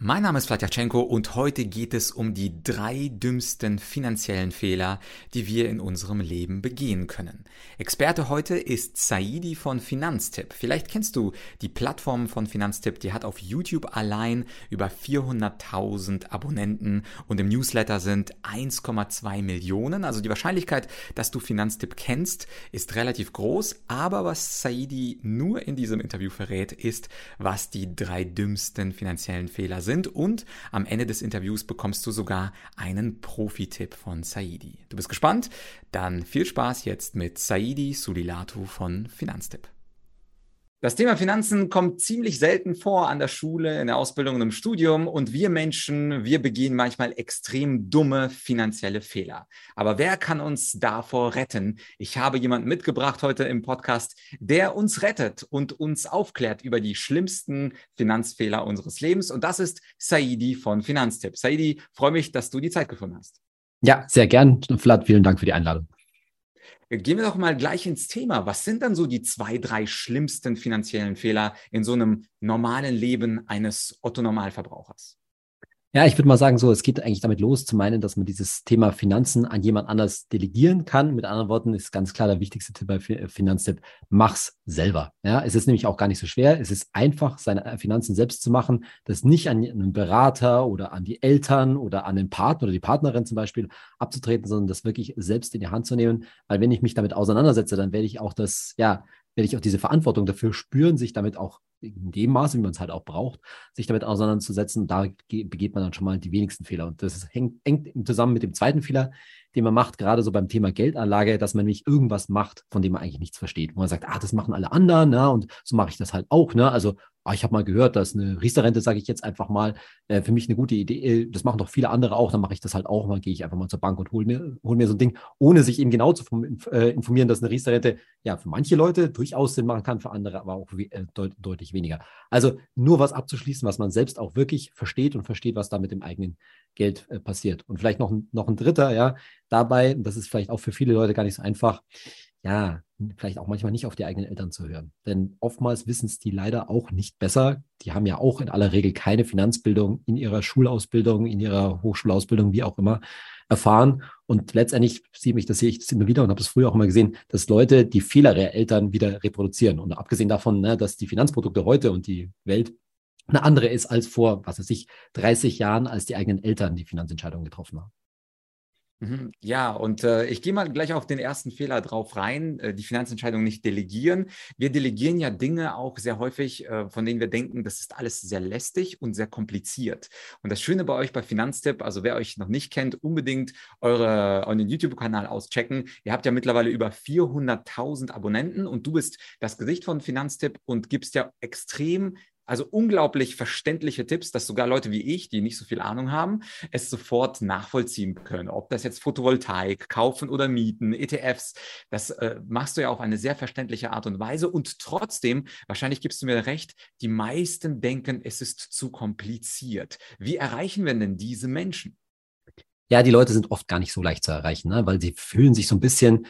Mein Name ist Vladyachenko und heute geht es um die drei dümmsten finanziellen Fehler, die wir in unserem Leben begehen können. Experte heute ist Saidi von Finanztipp. Vielleicht kennst du die Plattform von Finanztipp, die hat auf YouTube allein über 400.000 Abonnenten und im Newsletter sind 1,2 Millionen. Also die Wahrscheinlichkeit, dass du Finanztipp kennst, ist relativ groß. Aber was Saidi nur in diesem Interview verrät, ist, was die drei dümmsten finanziellen Fehler sind sind und am Ende des Interviews bekommst du sogar einen Profi-Tipp von Saidi. Du bist gespannt? Dann viel Spaß jetzt mit Saidi Sulilatu von Finanztipp. Das Thema Finanzen kommt ziemlich selten vor an der Schule, in der Ausbildung und im Studium. Und wir Menschen, wir begehen manchmal extrem dumme finanzielle Fehler. Aber wer kann uns davor retten? Ich habe jemanden mitgebracht heute im Podcast, der uns rettet und uns aufklärt über die schlimmsten Finanzfehler unseres Lebens. Und das ist Saidi von Finanztipp. Saidi, freue mich, dass du die Zeit gefunden hast. Ja, sehr gern. Vlad, vielen Dank für die Einladung. Gehen wir doch mal gleich ins Thema. Was sind dann so die zwei, drei schlimmsten finanziellen Fehler in so einem normalen Leben eines Otto-Normalverbrauchers? Ja, ich würde mal sagen, so, es geht eigentlich damit los, zu meinen, dass man dieses Thema Finanzen an jemand anders delegieren kann. Mit anderen Worten ist ganz klar der wichtigste Tipp bei Finanztipp, mach's selber. Ja, es ist nämlich auch gar nicht so schwer. Es ist einfach, seine Finanzen selbst zu machen, das nicht an einen Berater oder an die Eltern oder an den Partner oder die Partnerin zum Beispiel abzutreten, sondern das wirklich selbst in die Hand zu nehmen. Weil wenn ich mich damit auseinandersetze, dann werde ich auch das, ja, werde ich auch diese Verantwortung dafür spüren, sich damit auch in dem Maße, wie man es halt auch braucht, sich damit auseinanderzusetzen. Da begeht man dann schon mal die wenigsten Fehler. Und das hängt, hängt zusammen mit dem zweiten Fehler, den man macht, gerade so beim Thema Geldanlage, dass man nämlich irgendwas macht, von dem man eigentlich nichts versteht. Wo man sagt, ah, das machen alle anderen, ne? und so mache ich das halt auch. Ne? Also ah, ich habe mal gehört, dass eine Riester-Rente, sage ich jetzt einfach mal, äh, für mich eine gute Idee, äh, das machen doch viele andere auch, dann mache ich das halt auch mal, gehe ich einfach mal zur Bank und hole mir, hol mir so ein Ding, ohne sich eben genau zu äh, informieren, dass eine Riester-Rente ja für manche Leute durchaus Sinn machen kann, für andere aber auch äh, deut deutlich weniger. Also nur was abzuschließen, was man selbst auch wirklich versteht und versteht, was da mit dem eigenen Geld äh, passiert. Und vielleicht noch, noch ein dritter, ja, dabei, das ist vielleicht auch für viele Leute gar nicht so einfach, ja, vielleicht auch manchmal nicht auf die eigenen Eltern zu hören. Denn oftmals wissen es die leider auch nicht besser. Die haben ja auch in aller Regel keine Finanzbildung in ihrer Schulausbildung, in ihrer Hochschulausbildung, wie auch immer, erfahren. Und letztendlich sehe ich, das sehe ich das immer wieder und habe es früher auch immer gesehen, dass Leute die Fehler der Eltern wieder reproduzieren. Und abgesehen davon, ne, dass die Finanzprodukte heute und die Welt eine andere ist als vor, was weiß ich, 30 Jahren, als die eigenen Eltern die Finanzentscheidungen getroffen haben. Mhm. Ja, und äh, ich gehe mal gleich auf den ersten Fehler drauf rein, äh, die Finanzentscheidung nicht delegieren. Wir delegieren ja Dinge auch sehr häufig, äh, von denen wir denken, das ist alles sehr lästig und sehr kompliziert. Und das Schöne bei euch bei Finanztipp, also wer euch noch nicht kennt, unbedingt eure, euren YouTube-Kanal auschecken. Ihr habt ja mittlerweile über 400.000 Abonnenten und du bist das Gesicht von Finanztipp und gibst ja extrem also unglaublich verständliche Tipps, dass sogar Leute wie ich, die nicht so viel Ahnung haben, es sofort nachvollziehen können. Ob das jetzt Photovoltaik, kaufen oder mieten, ETFs, das äh, machst du ja auf eine sehr verständliche Art und Weise. Und trotzdem, wahrscheinlich gibst du mir recht, die meisten denken, es ist zu kompliziert. Wie erreichen wir denn diese Menschen? Ja, die Leute sind oft gar nicht so leicht zu erreichen, ne? weil sie fühlen sich so ein bisschen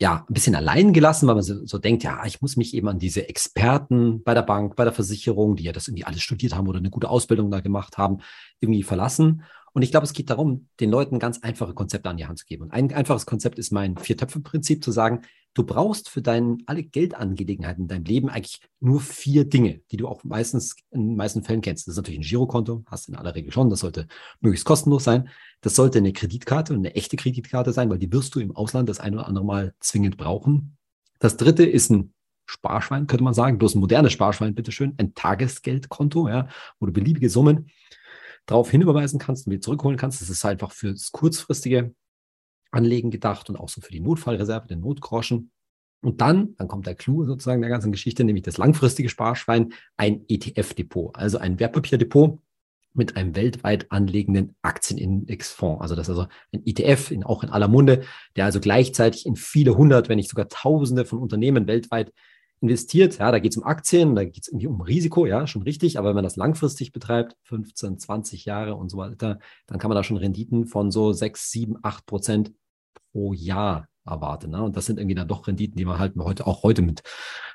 ja, ein bisschen allein gelassen, weil man so, so, denkt, ja, ich muss mich eben an diese Experten bei der Bank, bei der Versicherung, die ja das irgendwie alles studiert haben oder eine gute Ausbildung da gemacht haben, irgendwie verlassen. Und ich glaube, es geht darum, den Leuten ganz einfache Konzepte an die Hand zu geben. Und ein einfaches Konzept ist mein Vier-Töpfe-Prinzip, zu sagen, du brauchst für deine alle Geldangelegenheiten in deinem Leben eigentlich nur vier Dinge, die du auch meistens in den meisten Fällen kennst. Das ist natürlich ein Girokonto, hast in aller Regel schon, das sollte möglichst kostenlos sein. Das sollte eine Kreditkarte und eine echte Kreditkarte sein, weil die wirst du im Ausland das ein oder andere Mal zwingend brauchen. Das dritte ist ein Sparschwein, könnte man sagen, bloß ein modernes Sparschwein, bitteschön, ein Tagesgeldkonto, ja, wo du beliebige Summen darauf hinüberweisen kannst und wieder zurückholen kannst. Das ist einfach fürs kurzfristige Anlegen gedacht und auch so für die Notfallreserve, den Notgroschen. Und dann, dann kommt der Clou sozusagen der ganzen Geschichte, nämlich das langfristige Sparschwein, ein ETF-Depot, also ein Wertpapierdepot mit einem weltweit anlegenden Aktienindexfonds. Also das ist also ein ETF, in, auch in aller Munde, der also gleichzeitig in viele hundert, wenn nicht sogar tausende von Unternehmen weltweit investiert. Ja, da geht es um Aktien, da geht es irgendwie um Risiko, ja, schon richtig. Aber wenn man das langfristig betreibt, 15, 20 Jahre und so weiter, dann kann man da schon Renditen von so 6, 7, 8 Prozent pro Jahr erwarte. Ne? Und das sind irgendwie dann doch Renditen, die man halt heute auch heute mit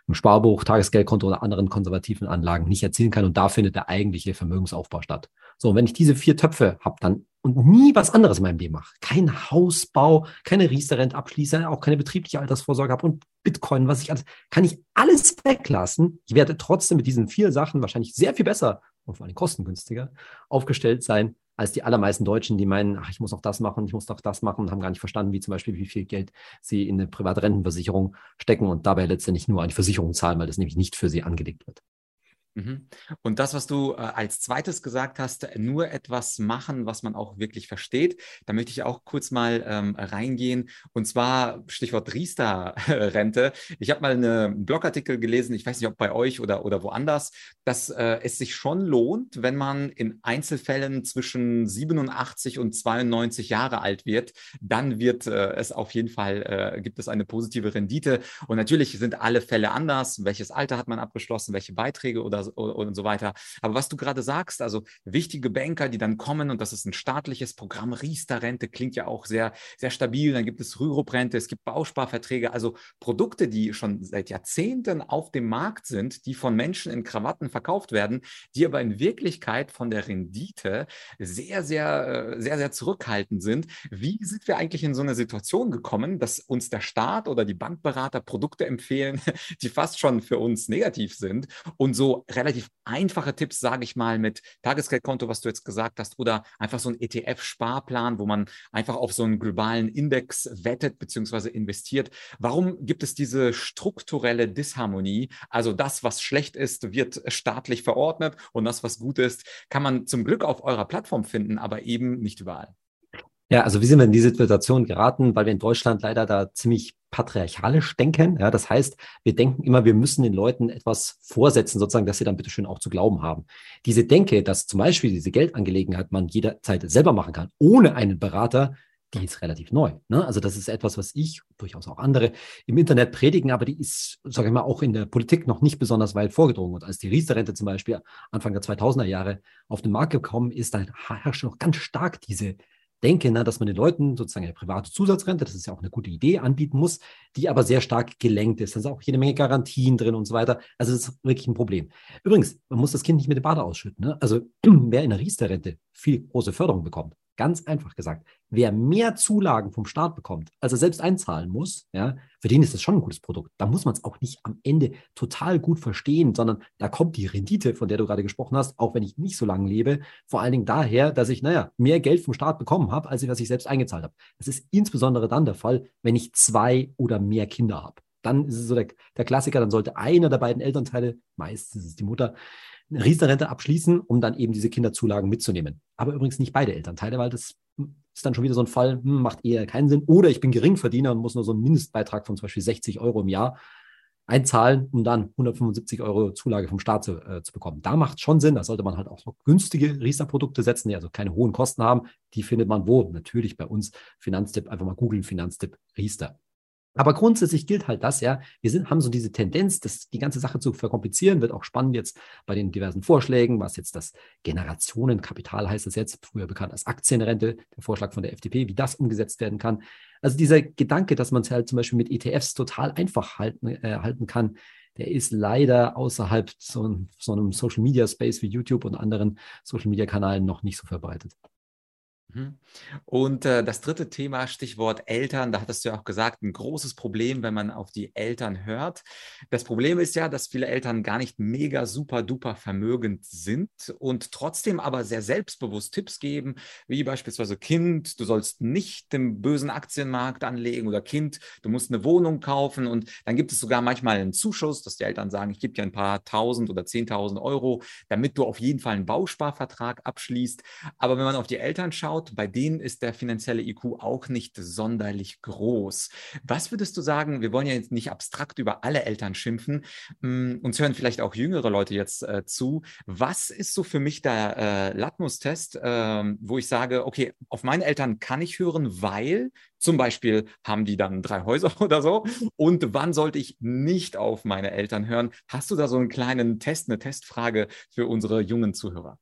einem Sparbuch, Tagesgeldkonto oder anderen konservativen Anlagen nicht erzielen kann. Und da findet der eigentliche Vermögensaufbau statt. So, wenn ich diese vier Töpfe habe, dann und nie was anderes in meinem Leben mache, kein Hausbau, keine Riester-Rente abschließe, auch keine betriebliche Altersvorsorge habe und Bitcoin, was ich alles, kann ich alles weglassen. Ich werde trotzdem mit diesen vier Sachen wahrscheinlich sehr viel besser und vor allem kostengünstiger aufgestellt sein als die allermeisten Deutschen, die meinen, ach, ich muss auch das machen, ich muss doch das machen haben gar nicht verstanden, wie zum Beispiel, wie viel Geld sie in eine private Rentenversicherung stecken und dabei letztendlich nur eine Versicherung zahlen, weil das nämlich nicht für sie angelegt wird. Mhm. Und das, was du äh, als zweites gesagt hast, nur etwas machen, was man auch wirklich versteht, da möchte ich auch kurz mal ähm, reingehen. Und zwar Stichwort Riester-Rente. Ich habe mal einen Blogartikel gelesen, ich weiß nicht, ob bei euch oder, oder woanders, dass äh, es sich schon lohnt, wenn man in Einzelfällen zwischen 87 und 92 Jahre alt wird, dann wird äh, es auf jeden Fall, äh, gibt es eine positive Rendite. Und natürlich sind alle Fälle anders. Welches Alter hat man abgeschlossen, welche Beiträge oder und so weiter. Aber was du gerade sagst, also wichtige Banker, die dann kommen und das ist ein staatliches Programm, Riester-Rente klingt ja auch sehr, sehr stabil. Dann gibt es Rürup-Rente, es gibt Bausparverträge, also Produkte, die schon seit Jahrzehnten auf dem Markt sind, die von Menschen in Krawatten verkauft werden, die aber in Wirklichkeit von der Rendite sehr, sehr, sehr, sehr zurückhaltend sind. Wie sind wir eigentlich in so eine Situation gekommen, dass uns der Staat oder die Bankberater Produkte empfehlen, die fast schon für uns negativ sind und so relativ einfache Tipps, sage ich mal, mit Tagesgeldkonto, was du jetzt gesagt hast, oder einfach so ein ETF-Sparplan, wo man einfach auf so einen globalen Index wettet bzw. investiert. Warum gibt es diese strukturelle Disharmonie? Also das, was schlecht ist, wird staatlich verordnet und das, was gut ist, kann man zum Glück auf eurer Plattform finden, aber eben nicht überall. Ja, also wie sind wir in die Situation geraten, weil wir in Deutschland leider da ziemlich patriarchalisch denken. Ja, das heißt, wir denken immer, wir müssen den Leuten etwas vorsetzen, sozusagen, dass sie dann bitteschön auch zu glauben haben. Diese Denke, dass zum Beispiel diese Geldangelegenheit man jederzeit selber machen kann, ohne einen Berater, die ist relativ neu. Ne? Also das ist etwas, was ich, durchaus auch andere, im Internet predigen, aber die ist, sage ich mal, auch in der Politik noch nicht besonders weit vorgedrungen. Und als die Riester-Rente zum Beispiel Anfang der 2000er Jahre auf den Markt gekommen ist, da herrscht noch ganz stark diese denke, na, dass man den Leuten sozusagen eine private Zusatzrente, das ist ja auch eine gute Idee, anbieten muss, die aber sehr stark gelenkt ist. Da sind auch jede Menge Garantien drin und so weiter. Also das ist wirklich ein Problem. Übrigens, man muss das Kind nicht mit dem Bade ausschütten. Ne? Also wer in der Riester-Rente viel große Förderung bekommt, Ganz einfach gesagt, wer mehr Zulagen vom Staat bekommt, als er selbst einzahlen muss, ja, für den ist das schon ein gutes Produkt. Da muss man es auch nicht am Ende total gut verstehen, sondern da kommt die Rendite, von der du gerade gesprochen hast, auch wenn ich nicht so lange lebe, vor allen Dingen daher, dass ich, naja, mehr Geld vom Staat bekommen habe, als ich, was ich selbst eingezahlt habe. Das ist insbesondere dann der Fall, wenn ich zwei oder mehr Kinder habe. Dann ist es so der, der Klassiker, dann sollte einer der beiden Elternteile, meistens ist es die Mutter, eine Riester-Rente abschließen, um dann eben diese Kinderzulagen mitzunehmen. Aber übrigens nicht beide Elternteile, weil das ist dann schon wieder so ein Fall, hm, macht eher keinen Sinn. Oder ich bin Geringverdiener und muss nur so einen Mindestbeitrag von zum Beispiel 60 Euro im Jahr einzahlen, um dann 175 Euro Zulage vom Staat zu, äh, zu bekommen. Da macht schon Sinn. Da sollte man halt auch noch günstige Riester-Produkte setzen, die also keine hohen Kosten haben. Die findet man wo? Natürlich bei uns Finanztipp, einfach mal googeln, Finanztipp Riester. Aber grundsätzlich gilt halt das, ja. Wir sind, haben so diese Tendenz, das, die ganze Sache zu verkomplizieren, wird auch spannend jetzt bei den diversen Vorschlägen, was jetzt das Generationenkapital heißt es jetzt, früher bekannt als Aktienrente, der Vorschlag von der FDP, wie das umgesetzt werden kann. Also dieser Gedanke, dass man es halt zum Beispiel mit ETFs total einfach halten, äh, halten kann, der ist leider außerhalb so, so einem Social Media Space wie YouTube und anderen Social Media Kanälen noch nicht so verbreitet. Mhm. Und äh, das dritte Thema, Stichwort Eltern, da hattest du ja auch gesagt, ein großes Problem, wenn man auf die Eltern hört. Das Problem ist ja, dass viele Eltern gar nicht mega super duper vermögend sind und trotzdem aber sehr selbstbewusst Tipps geben, wie beispielsweise Kind, du sollst nicht im bösen Aktienmarkt anlegen oder Kind, du musst eine Wohnung kaufen und dann gibt es sogar manchmal einen Zuschuss, dass die Eltern sagen, ich gebe dir ein paar tausend oder zehntausend Euro, damit du auf jeden Fall einen Bausparvertrag abschließt. Aber wenn man auf die Eltern schaut, anschaut, bei denen ist der finanzielle IQ auch nicht sonderlich groß. Was würdest du sagen, wir wollen ja jetzt nicht abstrakt über alle Eltern schimpfen, hm, uns hören vielleicht auch jüngere Leute jetzt äh, zu. Was ist so für mich der äh, Latmus-Test, äh, wo ich sage, okay, auf meine Eltern kann ich hören, weil zum Beispiel haben die dann drei Häuser oder so. Und wann sollte ich nicht auf meine Eltern hören? Hast du da so einen kleinen Test, eine Testfrage für unsere jungen Zuhörer?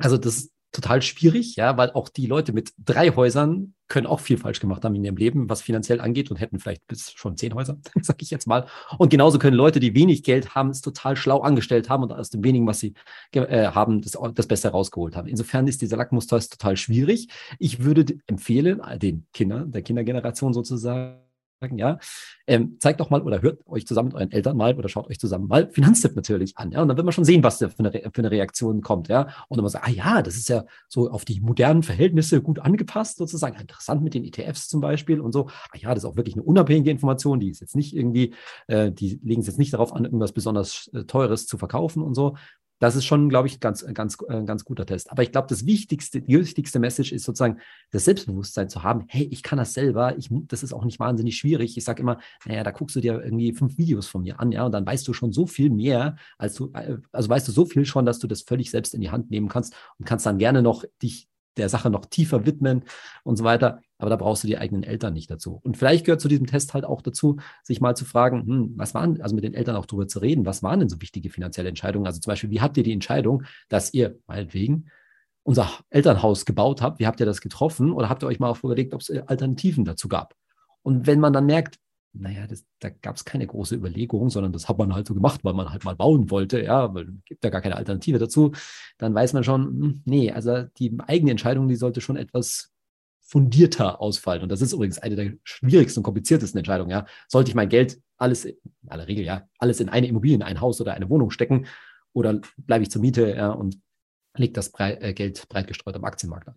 Also das total schwierig, ja, weil auch die Leute mit drei Häusern können auch viel falsch gemacht haben in ihrem Leben, was finanziell angeht und hätten vielleicht bis schon zehn Häuser, sag ich jetzt mal. Und genauso können Leute, die wenig Geld haben, es total schlau angestellt haben und aus dem wenigen, was sie äh, haben, das, das Beste rausgeholt haben. Insofern ist dieser Lackmustest total schwierig. Ich würde empfehlen, den Kindern, der Kindergeneration sozusagen, ja, ähm, zeigt doch mal oder hört euch zusammen mit euren Eltern mal oder schaut euch zusammen mal Finanztipp natürlich an, ja, und dann wird man schon sehen, was da für eine, für eine Reaktion kommt, ja, und dann man sagt, ah ja, das ist ja so auf die modernen Verhältnisse gut angepasst sozusagen, interessant mit den ETFs zum Beispiel und so, ah ja, das ist auch wirklich eine unabhängige Information, die ist jetzt nicht irgendwie, äh, die legen es jetzt nicht darauf an, irgendwas besonders äh, Teures zu verkaufen und so, das ist schon, glaube ich, ganz, ganz, äh, ganz guter Test. Aber ich glaube, das wichtigste, die wichtigste Message ist sozusagen, das Selbstbewusstsein zu haben. Hey, ich kann das selber. Ich, das ist auch nicht wahnsinnig schwierig. Ich sage immer, naja, da guckst du dir irgendwie fünf Videos von mir an, ja, und dann weißt du schon so viel mehr, als du, äh, also weißt du so viel schon, dass du das völlig selbst in die Hand nehmen kannst und kannst dann gerne noch dich der Sache noch tiefer widmen und so weiter. Aber da brauchst du die eigenen Eltern nicht dazu. Und vielleicht gehört zu diesem Test halt auch dazu, sich mal zu fragen, hm, was waren, also mit den Eltern auch darüber zu reden, was waren denn so wichtige finanzielle Entscheidungen? Also zum Beispiel, wie habt ihr die Entscheidung, dass ihr meinetwegen unser Elternhaus gebaut habt? Wie habt ihr das getroffen? Oder habt ihr euch mal auch überlegt, ob es Alternativen dazu gab? Und wenn man dann merkt, naja, das, da gab es keine große Überlegung, sondern das hat man halt so gemacht, weil man halt mal bauen wollte, ja, weil gibt ja gar keine Alternative dazu, dann weiß man schon, hm, nee, also die eigene Entscheidung, die sollte schon etwas fundierter ausfallen. Und das ist übrigens eine der schwierigsten und kompliziertesten Entscheidungen, ja. Sollte ich mein Geld alles, in aller Regel, ja, alles in eine Immobilie, in ein Haus oder eine Wohnung stecken oder bleibe ich zur Miete, ja, und lege das äh, Geld breit gestreut am Aktienmarkt an?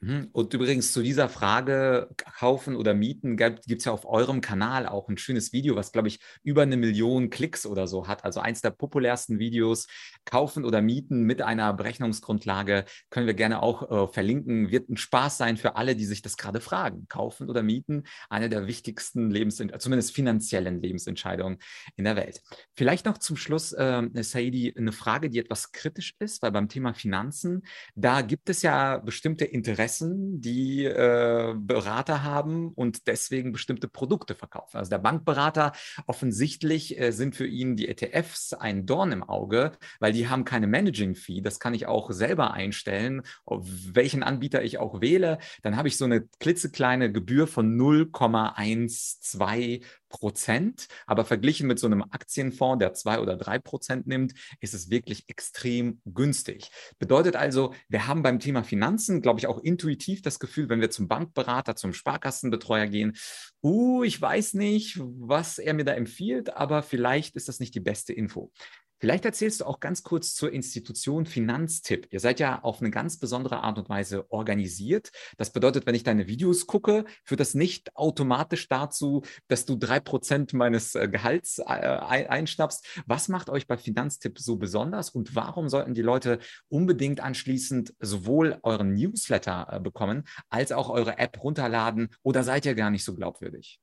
Mhm. Und übrigens zu dieser Frage, kaufen oder mieten, gibt es ja auf eurem Kanal auch ein schönes Video, was, glaube ich, über eine Million Klicks oder so hat. Also eins der populärsten Videos, kaufen oder mieten mit einer Berechnungsgrundlage, können wir gerne auch äh, verlinken. Wird ein Spaß sein für alle, die sich das gerade fragen. Kaufen oder mieten, eine der wichtigsten Lebens zumindest finanziellen Lebensentscheidungen in der Welt. Vielleicht noch zum Schluss, äh, Saidi, eine Frage, die etwas kritisch ist, weil beim Thema Finanzen, da gibt es ja bestimmte Interessen Interessen, die äh, Berater haben und deswegen bestimmte Produkte verkaufen. Also der Bankberater offensichtlich äh, sind für ihn die ETFs ein Dorn im Auge, weil die haben keine Managing-Fee. Das kann ich auch selber einstellen, welchen Anbieter ich auch wähle. Dann habe ich so eine klitzekleine Gebühr von 0,12 Prozent. Aber verglichen mit so einem Aktienfonds, der zwei oder drei Prozent nimmt, ist es wirklich extrem günstig. Bedeutet also, wir haben beim Thema Finanzen, glaube ich, auch intuitiv das Gefühl, wenn wir zum Bankberater, zum Sparkassenbetreuer gehen, uh, ich weiß nicht, was er mir da empfiehlt, aber vielleicht ist das nicht die beste Info. Vielleicht erzählst du auch ganz kurz zur Institution Finanztipp. Ihr seid ja auf eine ganz besondere Art und Weise organisiert. Das bedeutet, wenn ich deine Videos gucke, führt das nicht automatisch dazu, dass du drei Prozent meines äh, Gehalts äh, einschnappst. Was macht euch bei Finanztipp so besonders und warum sollten die Leute unbedingt anschließend sowohl euren Newsletter äh, bekommen, als auch eure App runterladen oder seid ihr gar nicht so glaubwürdig?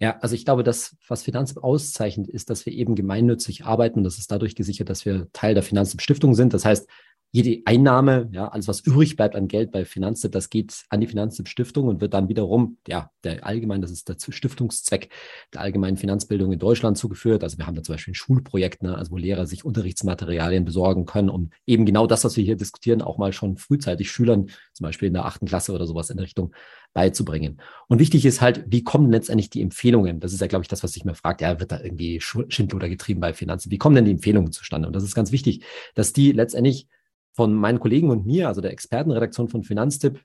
Ja, also ich glaube, das, was Finanzamt auszeichnet, ist, dass wir eben gemeinnützig arbeiten. Das ist dadurch gesichert, dass wir Teil der Finanzamt-Stiftung sind. Das heißt, jede Einnahme, ja, alles was übrig bleibt an Geld bei Finanztipp, das geht an die Finanztipp-Stiftung und wird dann wiederum, ja, der allgemein, das ist der Stiftungszweck der allgemeinen Finanzbildung in Deutschland zugeführt. Also wir haben da zum Beispiel ein Schulprojekt, ne, also wo Lehrer sich Unterrichtsmaterialien besorgen können, um eben genau das, was wir hier diskutieren, auch mal schon frühzeitig Schülern, zum Beispiel in der achten Klasse oder sowas in Richtung beizubringen. Und wichtig ist halt, wie kommen letztendlich die Empfehlungen? Das ist ja, glaube ich, das, was sich mir fragt, ja, wird da irgendwie Schindluder getrieben bei Finanzen? Wie kommen denn die Empfehlungen zustande? Und das ist ganz wichtig, dass die letztendlich von meinen Kollegen und mir, also der Expertenredaktion von Finanztipp,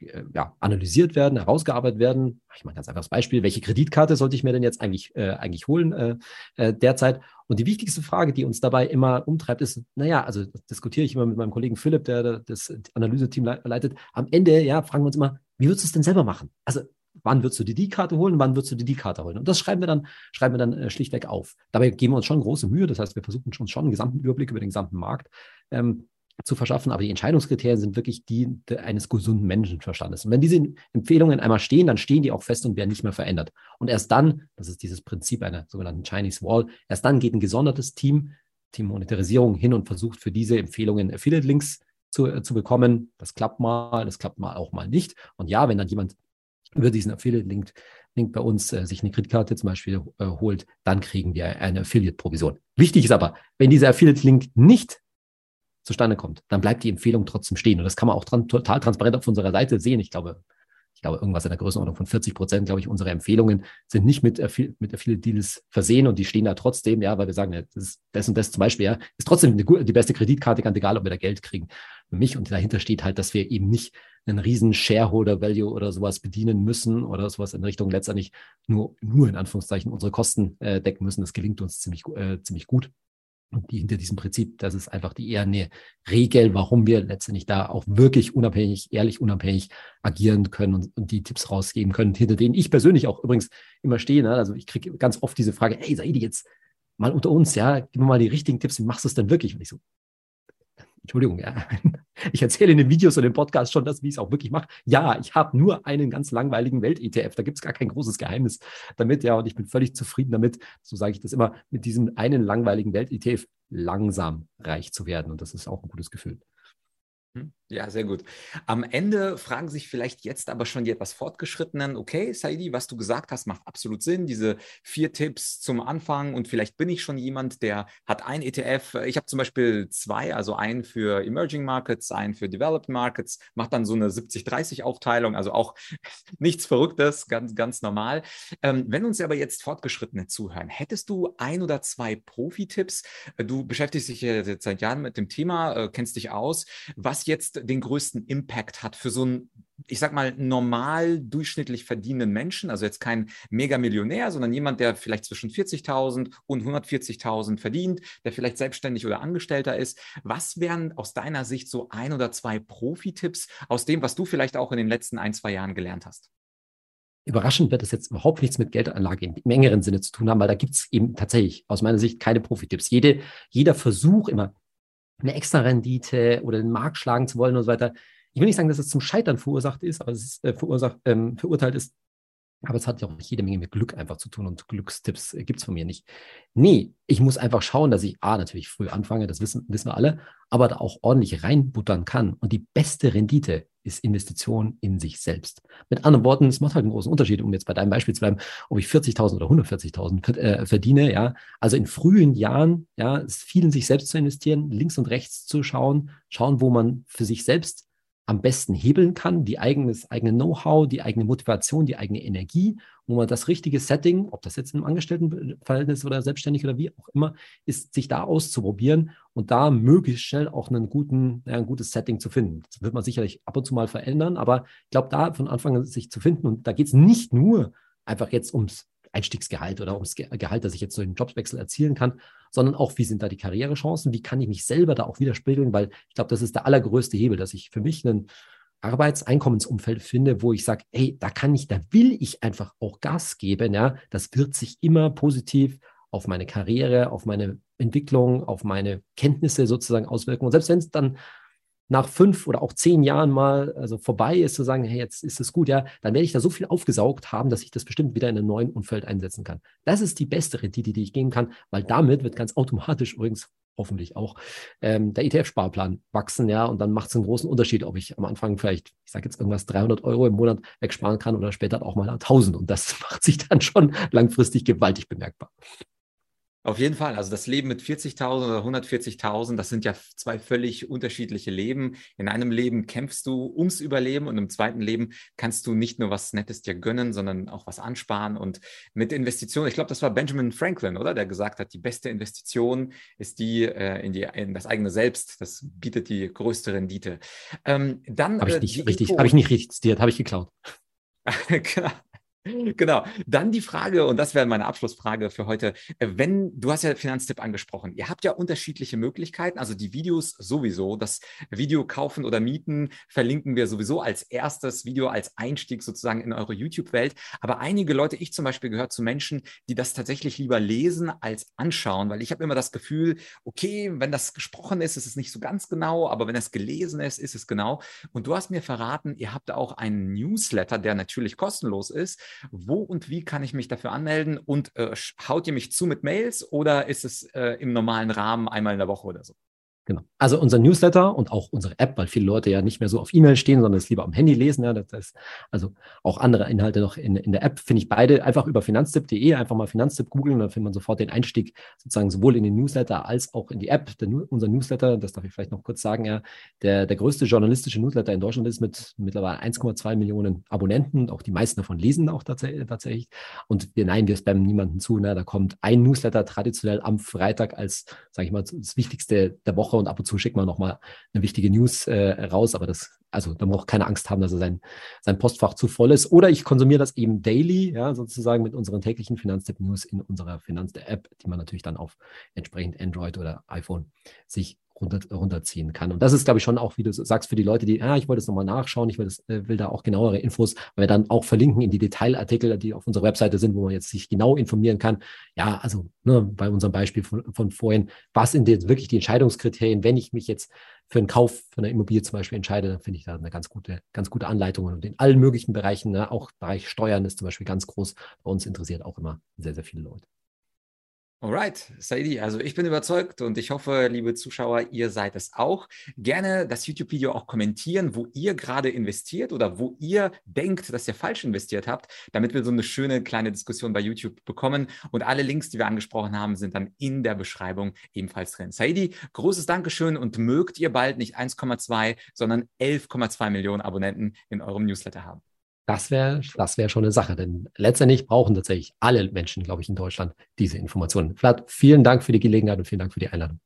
äh, ja, analysiert werden, herausgearbeitet werden. Ich mache ganz einfach das Beispiel, welche Kreditkarte sollte ich mir denn jetzt eigentlich, äh, eigentlich holen äh, äh, derzeit? Und die wichtigste Frage, die uns dabei immer umtreibt, ist, naja, also diskutiere ich immer mit meinem Kollegen Philipp, der das Analyseteam leitet. Am Ende, ja, fragen wir uns immer, wie würdest du es denn selber machen? Also wann würdest du dir die Karte holen, wann würdest du dir die Karte holen? Und das schreiben wir dann, schreiben wir dann äh, schlichtweg auf. Dabei geben wir uns schon große Mühe. Das heißt, wir versuchen uns schon einen gesamten Überblick über den gesamten Markt ähm, zu verschaffen. Aber die Entscheidungskriterien sind wirklich die eines gesunden Menschenverstandes. Und wenn diese Empfehlungen einmal stehen, dann stehen die auch fest und werden nicht mehr verändert. Und erst dann, das ist dieses Prinzip einer sogenannten Chinese Wall, erst dann geht ein gesondertes Team, Team Monetarisierung hin und versucht für diese Empfehlungen Affiliate-Links zu, äh, zu bekommen. Das klappt mal, das klappt mal auch mal nicht. Und ja, wenn dann jemand über diesen Affiliate-Link Link bei uns äh, sich eine Kreditkarte zum Beispiel äh, holt, dann kriegen wir eine Affiliate-Provision. Wichtig ist aber, wenn dieser Affiliate-Link nicht zustande kommt, dann bleibt die Empfehlung trotzdem stehen. Und das kann man auch dran, total transparent auf unserer Seite sehen. Ich glaube, ich glaube, irgendwas in der Größenordnung von 40 Prozent, glaube ich, unserer Empfehlungen sind nicht mit, mit Affiliate Deals versehen und die stehen da trotzdem, ja, weil wir sagen, ja, das ist das und das zum Beispiel, ja, ist trotzdem eine, die beste Kreditkarte, ganz egal, ob wir da Geld kriegen. Für mich und dahinter steht halt, dass wir eben nicht einen riesen Shareholder Value oder sowas bedienen müssen oder sowas in Richtung letztendlich nur, nur in Anführungszeichen unsere Kosten äh, decken müssen. Das gelingt uns ziemlich, äh, ziemlich gut. Die hinter diesem Prinzip, das ist einfach die eher eine Regel, warum wir letztendlich da auch wirklich unabhängig, ehrlich unabhängig agieren können und, und die Tipps rausgeben können, hinter denen ich persönlich auch übrigens immer stehe. Ne? Also ich kriege ganz oft diese Frage, hey Saidi, jetzt mal unter uns, ja, gib mir mal die richtigen Tipps, wie machst du es denn wirklich? Und ich so, Entschuldigung, ja. Ich erzähle in den Videos und im Podcast schon das, wie ich es auch wirklich mache. Ja, ich habe nur einen ganz langweiligen Welt-ETF. Da gibt es gar kein großes Geheimnis damit, ja. Und ich bin völlig zufrieden damit, so sage ich das immer, mit diesem einen langweiligen Welt-ETF langsam reich zu werden. Und das ist auch ein gutes Gefühl. Hm? Ja, sehr gut. Am Ende fragen sich vielleicht jetzt aber schon die etwas fortgeschrittenen, okay, Saidi, was du gesagt hast, macht absolut Sinn. Diese vier Tipps zum Anfang und vielleicht bin ich schon jemand, der hat ein ETF. Ich habe zum Beispiel zwei, also einen für Emerging Markets, einen für Developed Markets, macht dann so eine 70-30-Aufteilung, also auch nichts Verrücktes, ganz, ganz normal. Ähm, wenn uns aber jetzt Fortgeschrittene zuhören, hättest du ein oder zwei Profi-Tipps? Du beschäftigst dich ja seit Jahren mit dem Thema, äh, kennst dich aus. Was jetzt den größten Impact hat für so einen, ich sag mal, normal durchschnittlich verdienenden Menschen, also jetzt kein Megamillionär, sondern jemand, der vielleicht zwischen 40.000 und 140.000 verdient, der vielleicht selbstständig oder Angestellter ist. Was wären aus deiner Sicht so ein oder zwei Profi-Tipps aus dem, was du vielleicht auch in den letzten ein, zwei Jahren gelernt hast? Überraschend wird es jetzt überhaupt nichts mit Geldanlage im engeren Sinne zu tun haben, weil da gibt es eben tatsächlich aus meiner Sicht keine Profi-Tipps. Jede, jeder Versuch immer eine extra Rendite oder den Markt schlagen zu wollen und so weiter. Ich will nicht sagen, dass es zum Scheitern verursacht ist, aber es ist äh, verursacht, ähm, verurteilt ist. Aber es hat ja auch jede Menge mit Glück einfach zu tun und Glückstipps äh, gibt es von mir nicht. Nee, ich muss einfach schauen, dass ich A, natürlich früh anfange, das wissen, wissen wir alle, aber da auch ordentlich reinbuttern kann. Und die beste Rendite ist Investition in sich selbst. Mit anderen Worten, es macht halt einen großen Unterschied, um jetzt bei deinem Beispiel zu bleiben, ob ich 40.000 oder 140.000 äh, verdiene, ja. Also in frühen Jahren, ja, es viel in sich selbst zu investieren, links und rechts zu schauen, schauen, wo man für sich selbst am besten hebeln kann, die eigenes, eigene Know-how, die eigene Motivation, die eigene Energie, wo man das richtige Setting, ob das jetzt im Angestelltenverhältnis oder selbstständig oder wie auch immer, ist, sich da auszuprobieren und da möglichst schnell auch einen guten, ja, ein gutes Setting zu finden. Das wird man sicherlich ab und zu mal verändern, aber ich glaube, da von Anfang an sich zu finden und da geht es nicht nur einfach jetzt ums Einstiegsgehalt oder ums Gehalt, das ich jetzt durch einen Jobwechsel erzielen kann, sondern auch, wie sind da die Karrierechancen, wie kann ich mich selber da auch widerspiegeln, weil ich glaube, das ist der allergrößte Hebel, dass ich für mich einen Arbeitseinkommensumfeld finde, wo ich sage, hey, da kann ich, da will ich einfach auch Gas geben, ja, das wird sich immer positiv auf meine Karriere, auf meine Entwicklung, auf meine Kenntnisse sozusagen auswirken. Und selbst wenn es dann nach fünf oder auch zehn Jahren mal also vorbei ist, zu sagen, hey, jetzt ist es gut, ja, dann werde ich da so viel aufgesaugt haben, dass ich das bestimmt wieder in einem neuen Umfeld einsetzen kann. Das ist die beste Rendite, die ich geben kann, weil damit wird ganz automatisch übrigens hoffentlich auch ähm, der ETF-Sparplan wachsen, ja, und dann macht es einen großen Unterschied, ob ich am Anfang vielleicht, ich sage jetzt irgendwas, 300 Euro im Monat wegsparen kann oder später auch mal 1000 und das macht sich dann schon langfristig gewaltig bemerkbar. Auf jeden Fall. Also das Leben mit 40.000 oder 140.000, das sind ja zwei völlig unterschiedliche Leben. In einem Leben kämpfst du ums Überleben und im zweiten Leben kannst du nicht nur was Nettes dir gönnen, sondern auch was ansparen. Und mit Investitionen, ich glaube, das war Benjamin Franklin, oder? Der gesagt hat, die beste Investition ist die äh, in, die in das eigene Selbst. Das bietet die größte Rendite. Ähm, dann habe ich äh, nicht richtig, habe ich nicht richtig zitiert, habe ich geklaut. genau. Genau. Dann die Frage, und das wäre meine Abschlussfrage für heute. Äh, wenn, du hast ja Finanztipp angesprochen, ihr habt ja unterschiedliche Möglichkeiten, also die Videos sowieso, das Video kaufen oder mieten verlinken wir sowieso als erstes Video, als Einstieg sozusagen in eure YouTube-Welt. Aber einige Leute, ich zum Beispiel gehört zu Menschen, die das tatsächlich lieber lesen als anschauen, weil ich habe immer das Gefühl, okay, wenn das gesprochen ist, ist es nicht so ganz genau, aber wenn es gelesen ist, ist es genau. Und du hast mir verraten, ihr habt auch einen Newsletter, der natürlich kostenlos ist wo und wie kann ich mich dafür anmelden? Und äh, haut ihr mich zu mit Mails oder ist es äh, im normalen Rahmen einmal in der Woche oder so? Genau. Also unser Newsletter und auch unsere App, weil viele Leute ja nicht mehr so auf E-Mail stehen, sondern es lieber am Handy lesen. Ja, das ist also auch andere Inhalte noch in, in der App, finde ich beide einfach über finanztipp.de, einfach mal Finanztipp googeln, dann findet man sofort den Einstieg sozusagen sowohl in den Newsletter als auch in die App. Der, unser Newsletter, das darf ich vielleicht noch kurz sagen, ja, der, der größte journalistische Newsletter in Deutschland ist mit mittlerweile 1,2 Millionen Abonnenten. Auch die meisten davon lesen auch tatsächlich. Und wir, nein, wir spammen niemanden zu. Ne? Da kommt ein Newsletter traditionell am Freitag als, sage ich mal, das Wichtigste der Woche Woche und ab und zu schickt man nochmal eine wichtige News äh, raus, aber das, also da braucht keine Angst haben, dass er sein, sein Postfach zu voll ist. Oder ich konsumiere das eben daily, ja, sozusagen mit unseren täglichen Finanztipp-News in unserer Finanz-App, die man natürlich dann auf entsprechend Android oder iPhone sich runter, runterziehen kann. Und das ist, glaube ich, schon auch, wie du sagst, für die Leute, die, ah, ich wollte es nochmal nachschauen, ich will, das, äh, will da auch genauere Infos, weil wir dann auch verlinken in die Detailartikel, die auf unserer Webseite sind, wo man jetzt sich genau informieren kann. Ja, also ne, bei unserem Beispiel von, von vorhin, was sind jetzt wirklich die Entscheidungskriterien, wenn ich mich jetzt für einen Kauf von einer Immobilie zum Beispiel entscheide, dann finde ich da eine ganz gute, ganz gute Anleitung und in allen möglichen Bereichen, ne, auch Bereich Steuern ist zum Beispiel ganz groß. Bei uns interessiert auch immer sehr, sehr viele Leute. Alright, Saidi, also ich bin überzeugt und ich hoffe, liebe Zuschauer, ihr seid es auch. Gerne das YouTube-Video auch kommentieren, wo ihr gerade investiert oder wo ihr denkt, dass ihr falsch investiert habt, damit wir so eine schöne kleine Diskussion bei YouTube bekommen. Und alle Links, die wir angesprochen haben, sind dann in der Beschreibung ebenfalls drin. Saidi, großes Dankeschön und mögt ihr bald nicht 1,2, sondern 11,2 Millionen Abonnenten in eurem Newsletter haben. Das wäre das wär schon eine Sache, denn letztendlich brauchen tatsächlich alle Menschen, glaube ich, in Deutschland diese Informationen. Vlad, vielen Dank für die Gelegenheit und vielen Dank für die Einladung.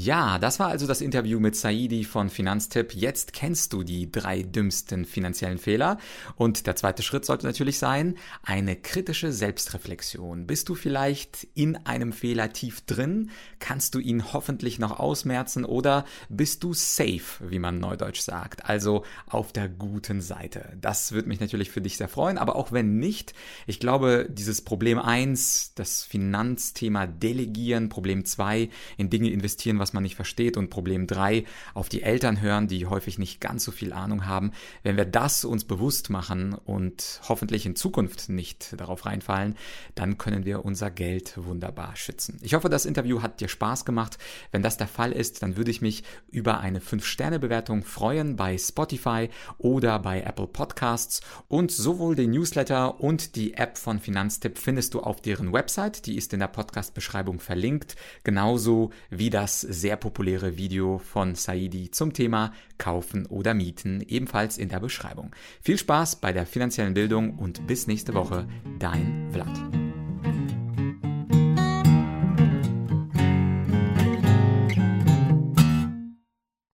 Ja, das war also das Interview mit Saidi von Finanztipp. Jetzt kennst du die drei dümmsten finanziellen Fehler. Und der zweite Schritt sollte natürlich sein, eine kritische Selbstreflexion. Bist du vielleicht in einem Fehler tief drin? Kannst du ihn hoffentlich noch ausmerzen oder bist du safe, wie man neudeutsch sagt? Also auf der guten Seite. Das würde mich natürlich für dich sehr freuen, aber auch wenn nicht, ich glaube, dieses Problem eins, das Finanzthema delegieren, Problem zwei, in Dinge investieren, was was man nicht versteht und Problem drei auf die Eltern hören, die häufig nicht ganz so viel Ahnung haben. Wenn wir das uns bewusst machen und hoffentlich in Zukunft nicht darauf reinfallen, dann können wir unser Geld wunderbar schützen. Ich hoffe, das Interview hat dir Spaß gemacht. Wenn das der Fall ist, dann würde ich mich über eine 5-Sterne-Bewertung freuen bei Spotify oder bei Apple Podcasts. Und sowohl den Newsletter und die App von Finanztipp findest du auf deren Website. Die ist in der Podcast-Beschreibung verlinkt. Genauso wie das sehr populäre Video von Saidi zum Thema Kaufen oder Mieten ebenfalls in der Beschreibung. Viel Spaß bei der finanziellen Bildung und bis nächste Woche, dein Vlad.